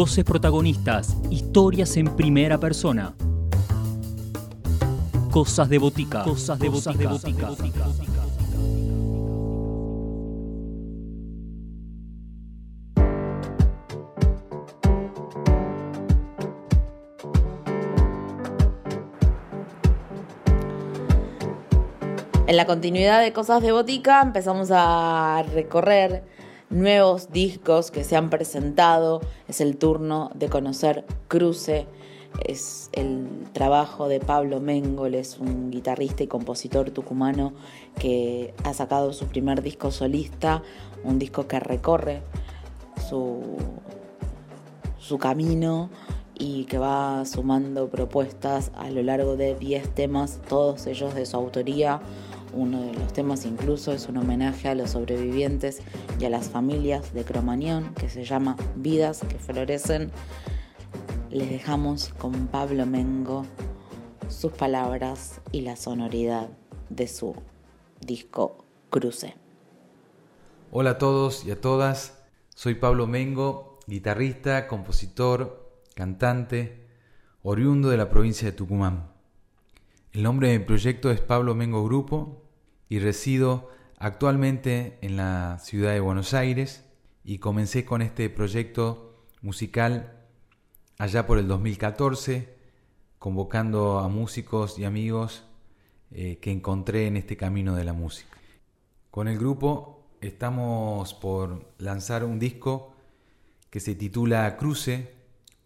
Voces protagonistas, historias en primera persona. Cosas de botica. Cosas de botica. En la continuidad de Cosas de Botica empezamos a recorrer nuevos discos que se han presentado. Es el turno de conocer Cruce. Es el trabajo de Pablo Mengol, es un guitarrista y compositor tucumano que ha sacado su primer disco solista, un disco que recorre su, su camino y que va sumando propuestas a lo largo de 10 temas, todos ellos de su autoría uno de los temas incluso es un homenaje a los sobrevivientes y a las familias de Cromañón que se llama Vidas que Florecen. Les dejamos con Pablo Mengo sus palabras y la sonoridad de su disco Cruce. Hola a todos y a todas, soy Pablo Mengo, guitarrista, compositor, cantante, oriundo de la provincia de Tucumán. El nombre de mi proyecto es Pablo Mengo Grupo y resido actualmente en la ciudad de Buenos Aires y comencé con este proyecto musical allá por el 2014, convocando a músicos y amigos eh, que encontré en este camino de la música. Con el grupo estamos por lanzar un disco que se titula Cruce,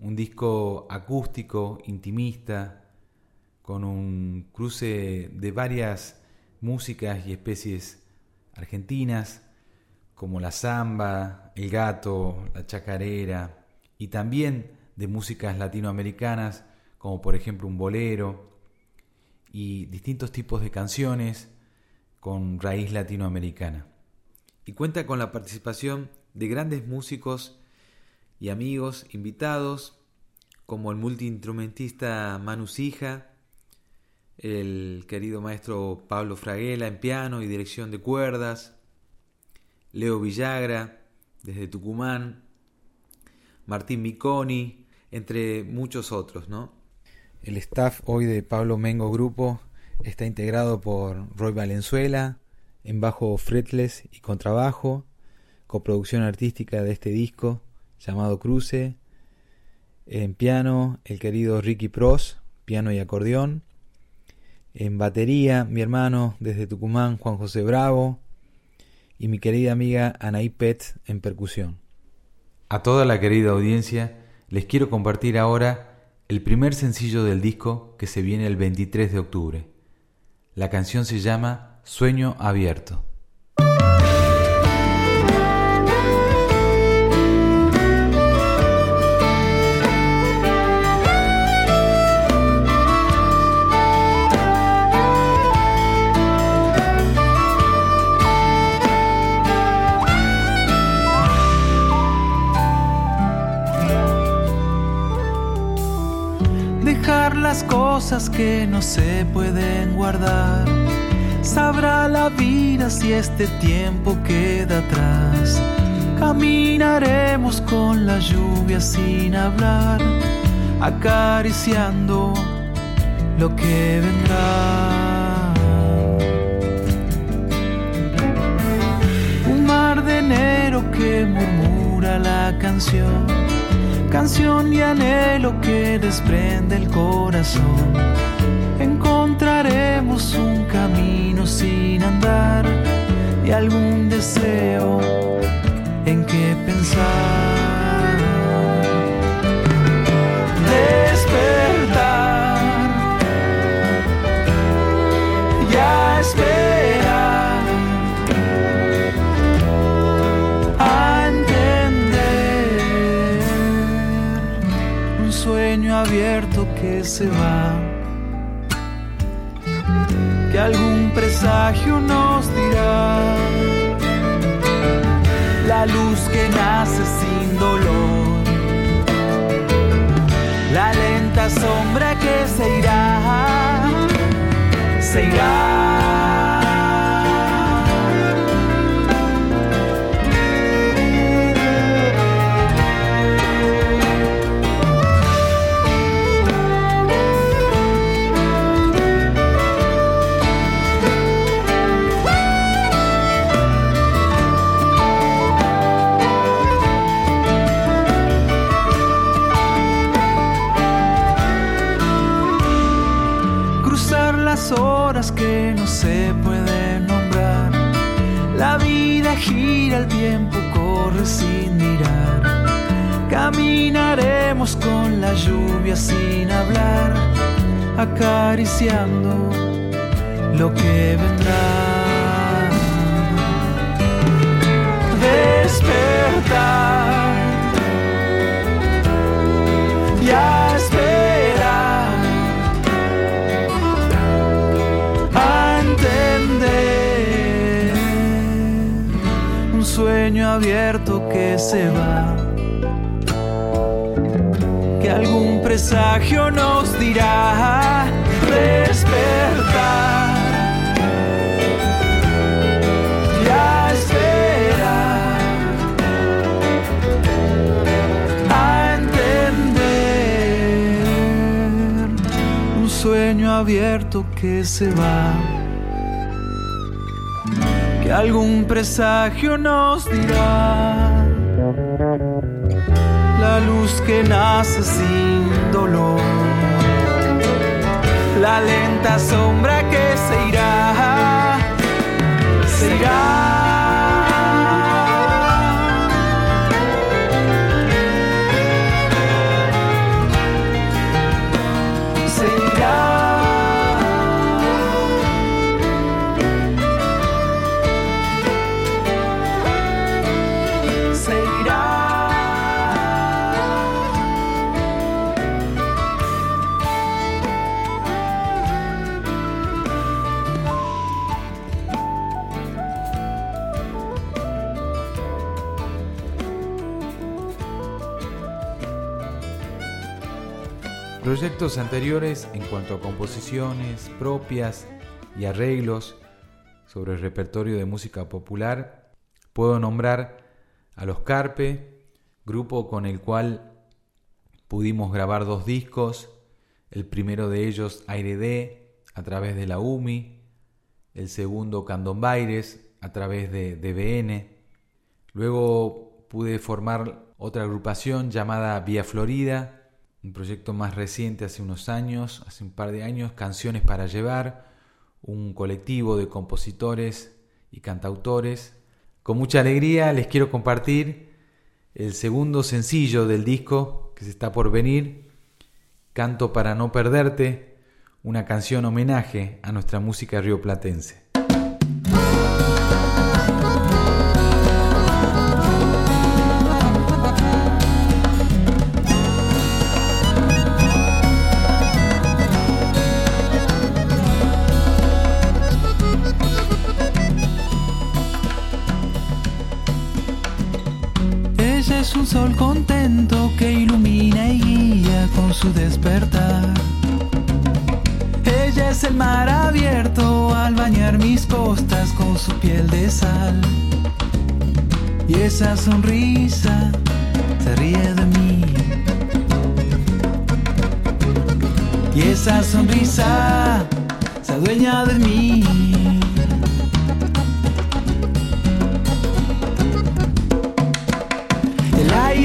un disco acústico, intimista, con un cruce de varias músicas y especies argentinas, como la samba, el gato, la chacarera, y también de músicas latinoamericanas, como por ejemplo un bolero, y distintos tipos de canciones con raíz latinoamericana. Y cuenta con la participación de grandes músicos y amigos invitados, como el multiinstrumentista Manu Sija, el querido maestro Pablo Fraguela en piano y dirección de cuerdas, Leo Villagra desde Tucumán, Martín Miconi, entre muchos otros, ¿no? El staff hoy de Pablo Mengo Grupo está integrado por Roy Valenzuela en bajo fretless y contrabajo, coproducción artística de este disco llamado Cruce, en piano el querido Ricky Pros, piano y acordeón, en batería, mi hermano desde Tucumán, Juan José Bravo, y mi querida amiga Anaí Pet en percusión. A toda la querida audiencia les quiero compartir ahora el primer sencillo del disco que se viene el 23 de octubre. La canción se llama Sueño Abierto. Cosas que no se pueden guardar. Sabrá la vida si este tiempo queda atrás. Caminaremos con la lluvia sin hablar, acariciando lo que vendrá. Un mar de enero que murmura la canción canción y anhelo que desprende el corazón. Encontraremos un camino sin andar y algún deseo se va, que algún presagio nos dirá, la luz que nace sin dolor, la lenta sombra que se irá, se irá. Lo que vendrá. Despertar y a esperar, a entender un sueño abierto que se va. Que algún presagio nos dirá un sueño abierto que se va, que algún presagio nos dirá. La luz que nace sin dolor, la lenta sombra que se irá se irá. Proyectos anteriores en cuanto a composiciones propias y arreglos sobre el repertorio de música popular, puedo nombrar a Los Carpe, grupo con el cual pudimos grabar dos discos, el primero de ellos Aire D a través de la UMI, el segundo Candombaires a través de DBN. Luego pude formar otra agrupación llamada Vía Florida, un proyecto más reciente hace unos años, hace un par de años, Canciones para Llevar, un colectivo de compositores y cantautores. Con mucha alegría les quiero compartir el segundo sencillo del disco que se está por venir, Canto para no perderte, una canción homenaje a nuestra música rioplatense. Es un sol contento que ilumina y guía con su despertar. Ella es el mar abierto al bañar mis costas con su piel de sal. Y esa sonrisa se ríe de mí. Y esa sonrisa se adueña de mí.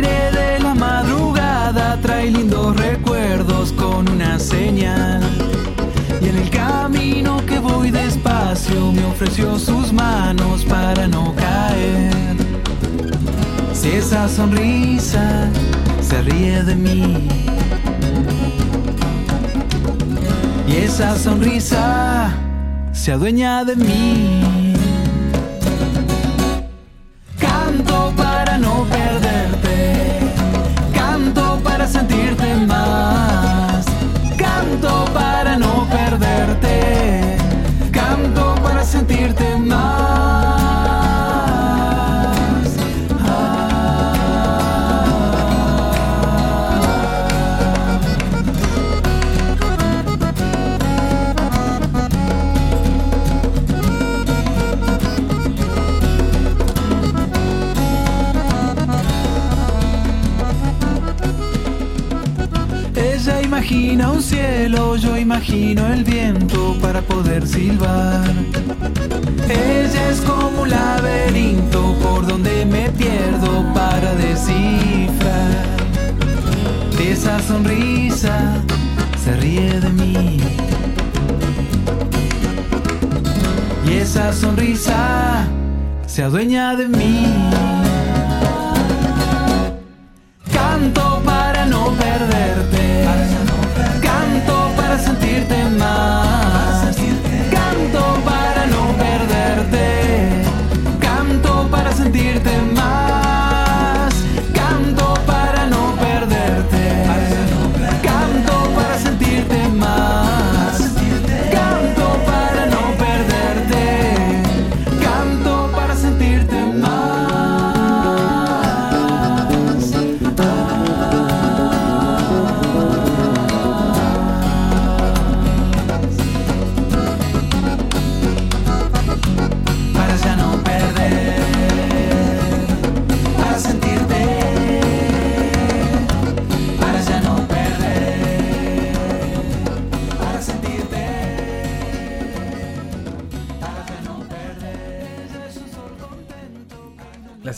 De la madrugada trae lindos recuerdos con una señal. Y en el camino que voy despacio me ofreció sus manos para no caer. Si esa sonrisa se ríe de mí. Y esa sonrisa se adueña de mí. Canto para no perderte. Sentirte más. Imagina un cielo, yo imagino el viento para poder silbar. Ella es como un laberinto por donde me pierdo para descifrar. De esa sonrisa se ríe de mí. Y esa sonrisa se adueña de mí.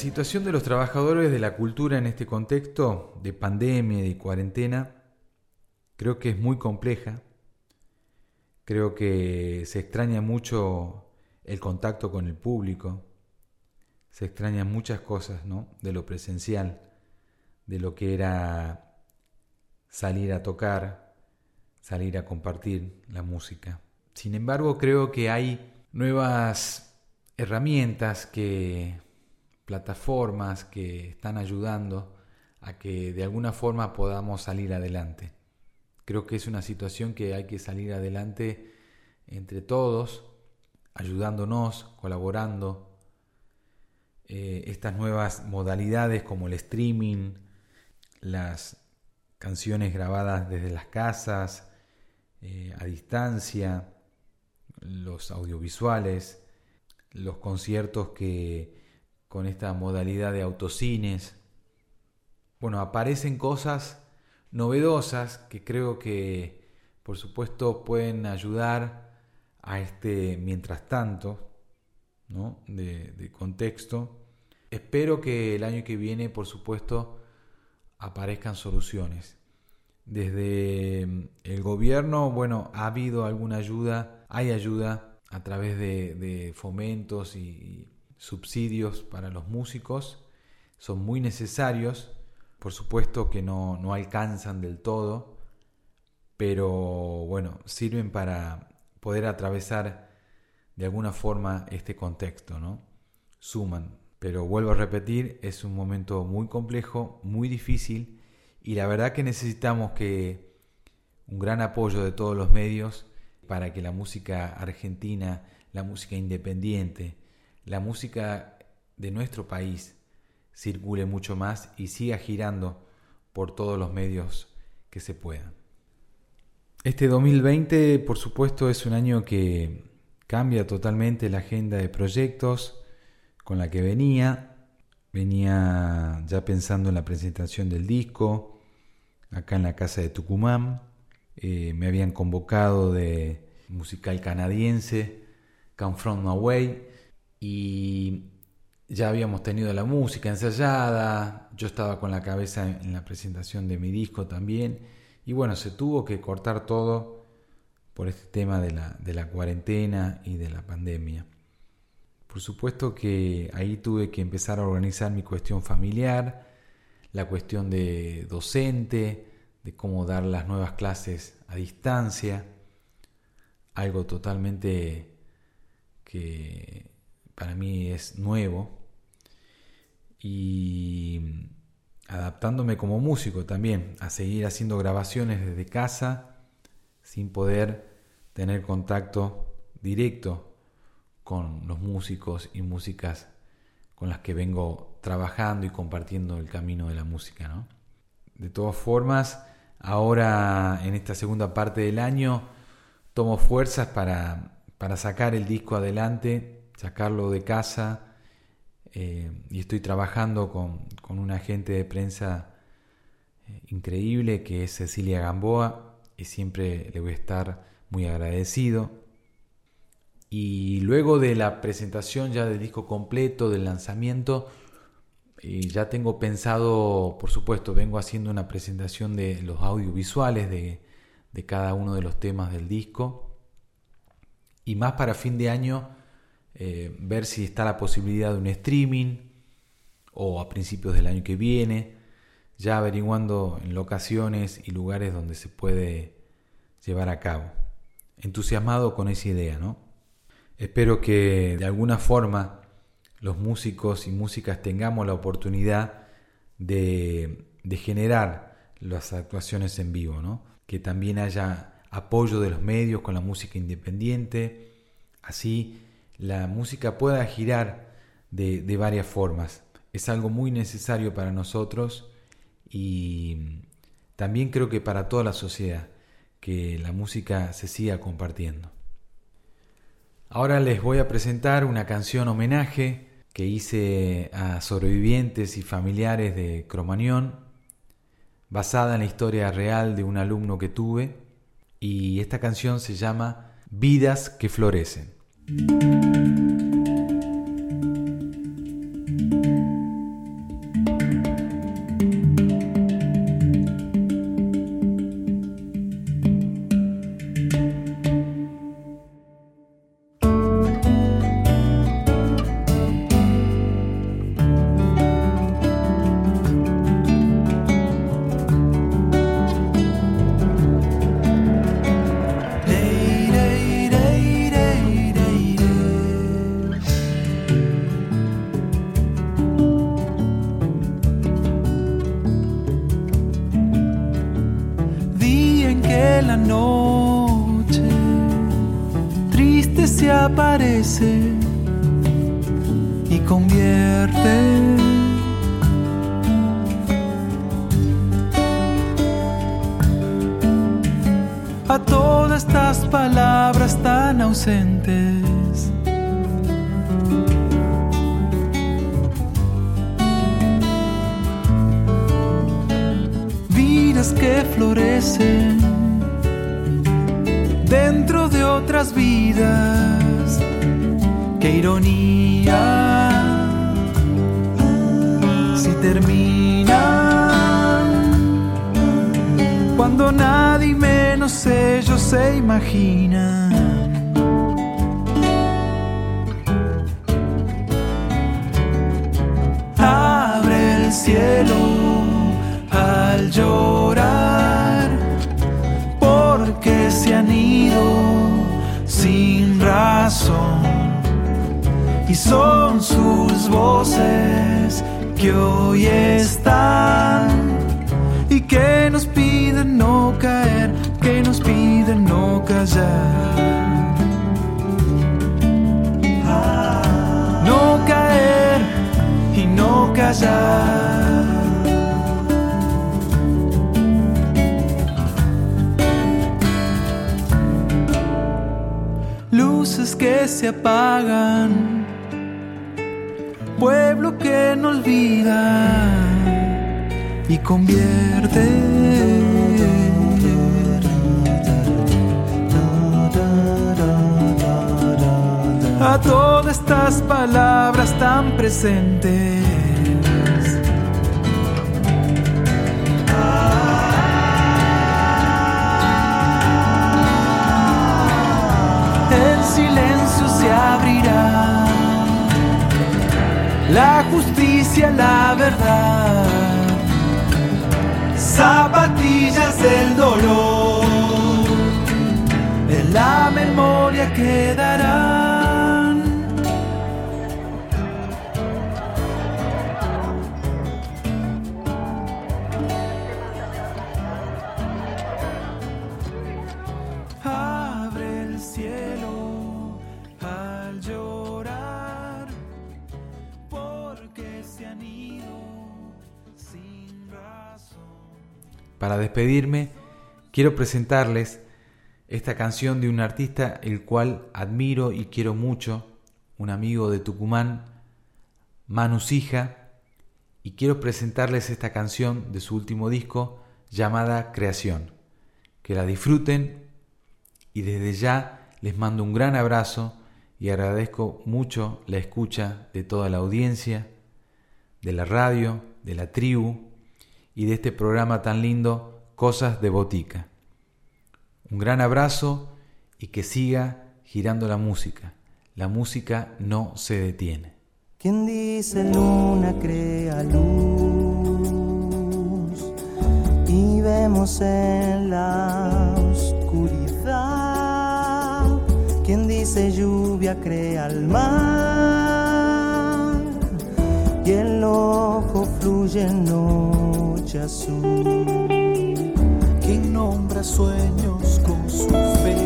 Situación de los trabajadores de la cultura en este contexto de pandemia y cuarentena creo que es muy compleja. Creo que se extraña mucho el contacto con el público. Se extrañan muchas cosas, ¿no? De lo presencial, de lo que era salir a tocar, salir a compartir la música. Sin embargo, creo que hay nuevas herramientas que plataformas que están ayudando a que de alguna forma podamos salir adelante. Creo que es una situación que hay que salir adelante entre todos, ayudándonos, colaborando. Eh, estas nuevas modalidades como el streaming, las canciones grabadas desde las casas, eh, a distancia, los audiovisuales, los conciertos que con esta modalidad de autocines, bueno, aparecen cosas novedosas que creo que por supuesto pueden ayudar a este mientras tanto ¿no? de, contexto. Espero que el año que viene, por supuesto, aparezcan soluciones. Desde el gobierno, bueno, ha habido alguna ayuda, hay ayuda a través de fomentos y subsidios para los músicos, son muy necesarios, por supuesto que no, no alcanzan del todo, pero bueno, sirven para poder atravesar de alguna forma este contexto, ¿no? Suman, pero vuelvo a repetir, es un momento muy complejo, muy difícil y la verdad que necesitamos que un gran apoyo de todos los medios para que la música argentina, la música independiente, la música de nuestro país circule mucho más y siga girando por todos los medios que se puedan. Este 2020, por supuesto, es un año que cambia totalmente la agenda de proyectos con la que venía. Venía ya pensando en la presentación del disco, acá en la casa de Tucumán. Eh, me habían convocado de musical canadiense, Come From Away, y ya habíamos tenido la música ensayada, yo estaba con la cabeza en la presentación de mi disco también, y bueno, se tuvo que cortar todo por este tema de la, de la cuarentena y de la pandemia. Por supuesto que ahí tuve que empezar a organizar mi cuestión familiar, la cuestión de docente, de cómo dar las nuevas clases a distancia, algo totalmente que para mí es nuevo, y adaptándome como músico también a seguir haciendo grabaciones desde casa sin poder tener contacto directo con los músicos y músicas con las que vengo trabajando y compartiendo el camino de la música. ¿no? De todas formas, ahora en esta segunda parte del año tomo fuerzas para, para sacar el disco adelante, sacarlo de casa eh, y estoy trabajando con, con una agente de prensa eh, increíble que es Cecilia Gamboa y siempre le voy a estar muy agradecido. Y luego de la presentación ya del disco completo, del lanzamiento, eh, ya tengo pensado, por supuesto, vengo haciendo una presentación de los audiovisuales de, de cada uno de los temas del disco. Y más para fin de año eh, ver si está la posibilidad de un streaming o a principios del año que viene, ya averiguando en locaciones y lugares donde se puede llevar a cabo. Entusiasmado con esa idea, ¿no? Espero que de alguna forma los músicos y músicas tengamos la oportunidad de, de generar las actuaciones en vivo, ¿no? Que también haya apoyo de los medios con la música independiente, así la música pueda girar de, de varias formas. Es algo muy necesario para nosotros y también creo que para toda la sociedad, que la música se siga compartiendo. Ahora les voy a presentar una canción homenaje que hice a sobrevivientes y familiares de Cromañón, basada en la historia real de un alumno que tuve, y esta canción se llama Vidas que Florecen. Música y convierte. A todas estas palabras tan ausentes. Vidas que florecen dentro de otras vidas. Qué ironía. Si termina cuando nadie menos ellos se imagina. Abre el cielo al llorar y son sus voces que hoy están y que nos piden no caer, que nos piden no callar. No caer y no callar. Que se apagan pueblo que no olvida y convierte. A todas estas palabras tan presentes. Silencio se abrirá la justicia, la verdad. Zapatillas del dolor, en la memoria quedarán. Para despedirme, quiero presentarles esta canción de un artista el cual admiro y quiero mucho, un amigo de Tucumán, Manu Sija, y quiero presentarles esta canción de su último disco llamada Creación. Que la disfruten y desde ya les mando un gran abrazo y agradezco mucho la escucha de toda la audiencia, de la radio, de la tribu y de este programa tan lindo, Cosas de Botica. Un gran abrazo y que siga girando la música, la música no se detiene. Quien dice luna crea luz y vemos en la oscuridad. Quien dice lluvia crea el mar y el ojo fluye en noche azul. Quien nombra sueños con su fe,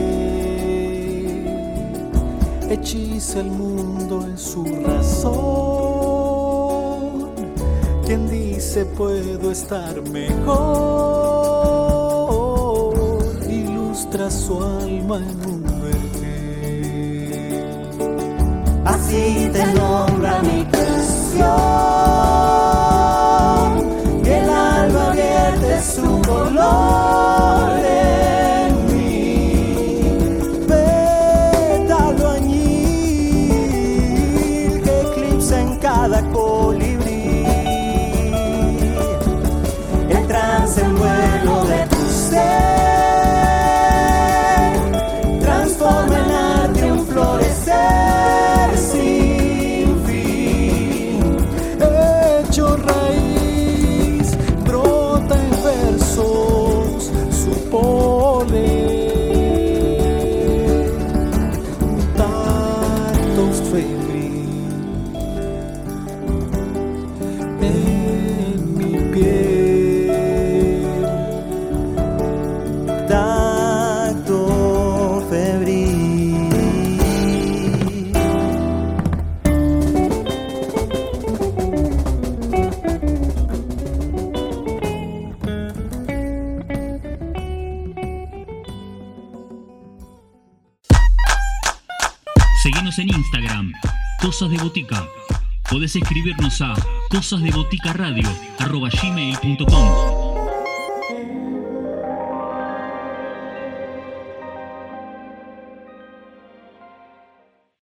hechiza el mundo en su razón. Quien dice puedo estar mejor, ilustra su alma en un vergel. Así te nombra escribirnos a cosasdeboticaradio.gmail.com